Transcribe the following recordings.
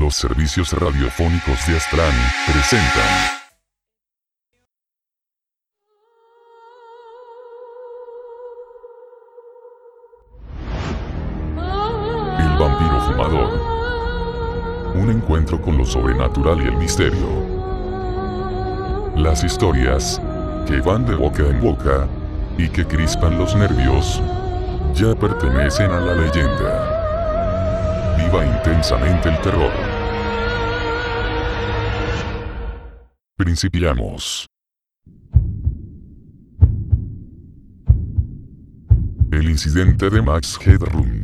Los servicios radiofónicos de Astran presentan. El vampiro fumador. Un encuentro con lo sobrenatural y el misterio. Las historias que van de boca en boca y que crispan los nervios ya pertenecen a la leyenda. Intensamente el terror. Principiamos. El incidente de Max Headroom.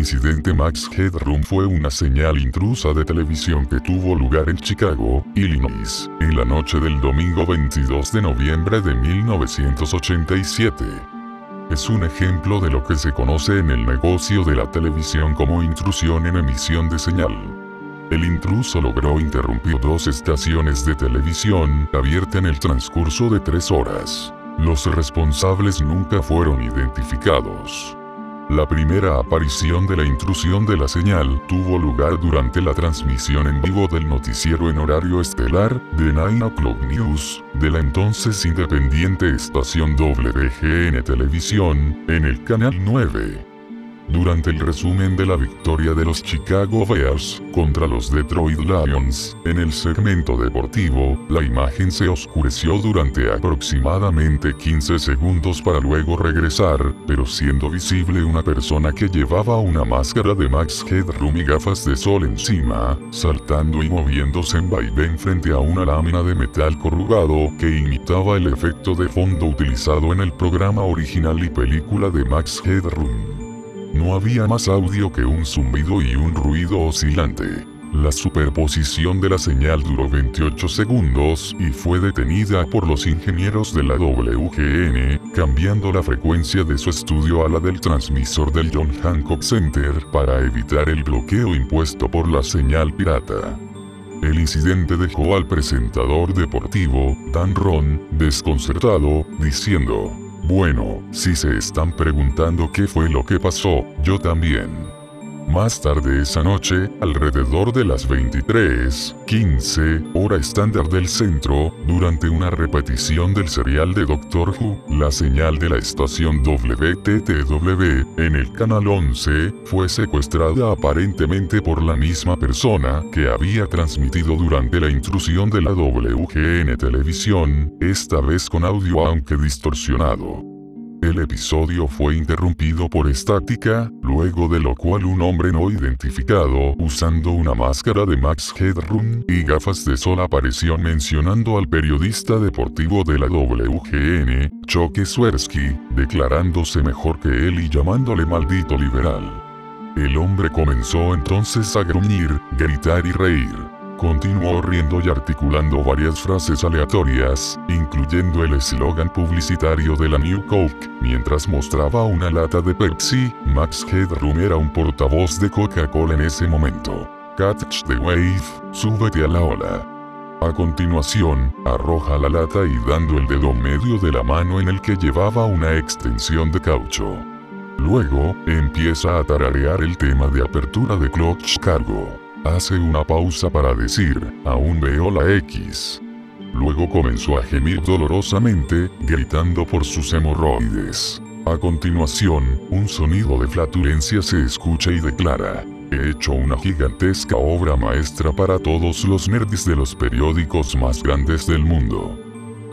Incidente Max Headroom fue una señal intrusa de televisión que tuvo lugar en Chicago, Illinois, en la noche del domingo 22 de noviembre de 1987. Es un ejemplo de lo que se conoce en el negocio de la televisión como intrusión en emisión de señal. El intruso logró interrumpir dos estaciones de televisión abiertas en el transcurso de tres horas. Los responsables nunca fueron identificados. La primera aparición de la intrusión de la señal tuvo lugar durante la transmisión en vivo del noticiero en horario estelar, de 9 O'Clock News, de la entonces independiente estación WGN Televisión, en el canal 9 durante el resumen de la victoria de los Chicago Bears contra los Detroit Lions, en el segmento deportivo, la imagen se oscureció durante aproximadamente 15 segundos para luego regresar, pero siendo visible una persona que llevaba una máscara de Max Headroom y gafas de sol encima, saltando y moviéndose en vaivén frente a una lámina de metal corrugado que imitaba el efecto de fondo utilizado en el programa original y película de Max Headroom. No había más audio que un zumbido y un ruido oscilante. La superposición de la señal duró 28 segundos y fue detenida por los ingenieros de la WGN, cambiando la frecuencia de su estudio a la del transmisor del John Hancock Center para evitar el bloqueo impuesto por la señal pirata. El incidente dejó al presentador deportivo, Dan Ron, desconcertado, diciendo, bueno, si se están preguntando qué fue lo que pasó, yo también. Más tarde esa noche, alrededor de las 23:15, hora estándar del centro, durante una repetición del serial de Doctor Who, la señal de la estación WTTW, en el canal 11, fue secuestrada aparentemente por la misma persona que había transmitido durante la intrusión de la WGN televisión, esta vez con audio aunque distorsionado. El episodio fue interrumpido por estática, luego de lo cual un hombre no identificado, usando una máscara de Max Headroom y gafas de sol apareció mencionando al periodista deportivo de la WGN, Choque Swersky, declarándose mejor que él y llamándole maldito liberal. El hombre comenzó entonces a gruñir, gritar y reír. Continuó riendo y articulando varias frases aleatorias, incluyendo el eslogan publicitario de la New Coke, mientras mostraba una lata de Pepsi. Max Headroom era un portavoz de Coca-Cola en ese momento. Catch the wave, súbete a la ola. A continuación, arroja la lata y dando el dedo medio de la mano en el que llevaba una extensión de caucho. Luego, empieza a tararear el tema de apertura de Clutch Cargo. Hace una pausa para decir, aún veo la X. Luego comenzó a gemir dolorosamente, gritando por sus hemorroides. A continuación, un sonido de flatulencia se escucha y declara, he hecho una gigantesca obra maestra para todos los nerds de los periódicos más grandes del mundo.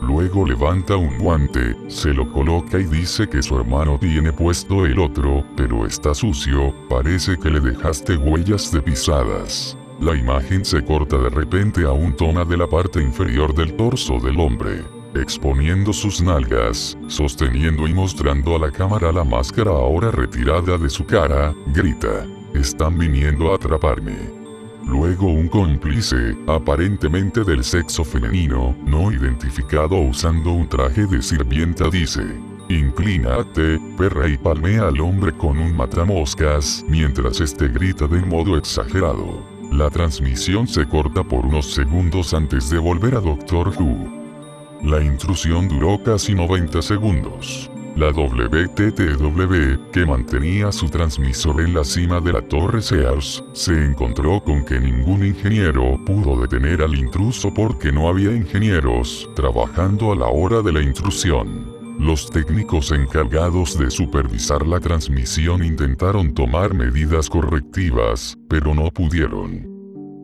Luego levanta un guante, se lo coloca y dice que su hermano tiene puesto el otro, pero está sucio, parece que le dejaste huellas de pisadas. La imagen se corta de repente a un toma de la parte inferior del torso del hombre, exponiendo sus nalgas, sosteniendo y mostrando a la cámara la máscara ahora retirada de su cara, grita, están viniendo a atraparme. Luego un cómplice, aparentemente del sexo femenino, no identificado usando un traje de sirvienta dice, Inclínate, perra y palmea al hombre con un matamoscas, mientras este grita de modo exagerado. La transmisión se corta por unos segundos antes de volver a Doctor Who. La intrusión duró casi 90 segundos. La WTTW, que mantenía su transmisor en la cima de la torre Sears, se encontró con que ningún ingeniero pudo detener al intruso porque no había ingenieros trabajando a la hora de la intrusión. Los técnicos encargados de supervisar la transmisión intentaron tomar medidas correctivas, pero no pudieron.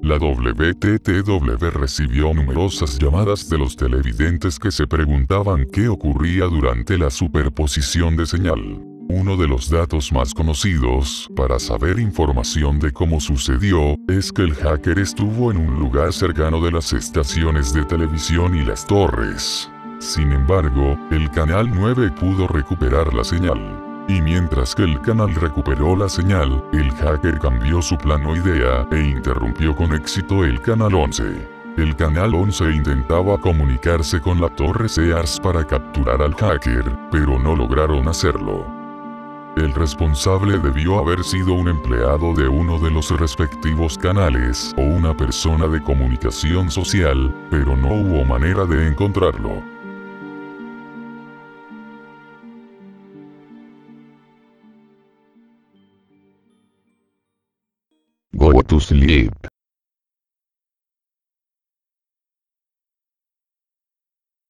La WTTW recibió numerosas llamadas de los televidentes que se preguntaban qué ocurría durante la superposición de señal. Uno de los datos más conocidos para saber información de cómo sucedió es que el hacker estuvo en un lugar cercano de las estaciones de televisión y las torres. Sin embargo, el canal 9 pudo recuperar la señal. Y mientras que el canal recuperó la señal, el hacker cambió su plano idea e interrumpió con éxito el canal 11. El canal 11 intentaba comunicarse con la torre Sears para capturar al hacker, pero no lograron hacerlo. El responsable debió haber sido un empleado de uno de los respectivos canales o una persona de comunicación social, pero no hubo manera de encontrarlo. To sleep.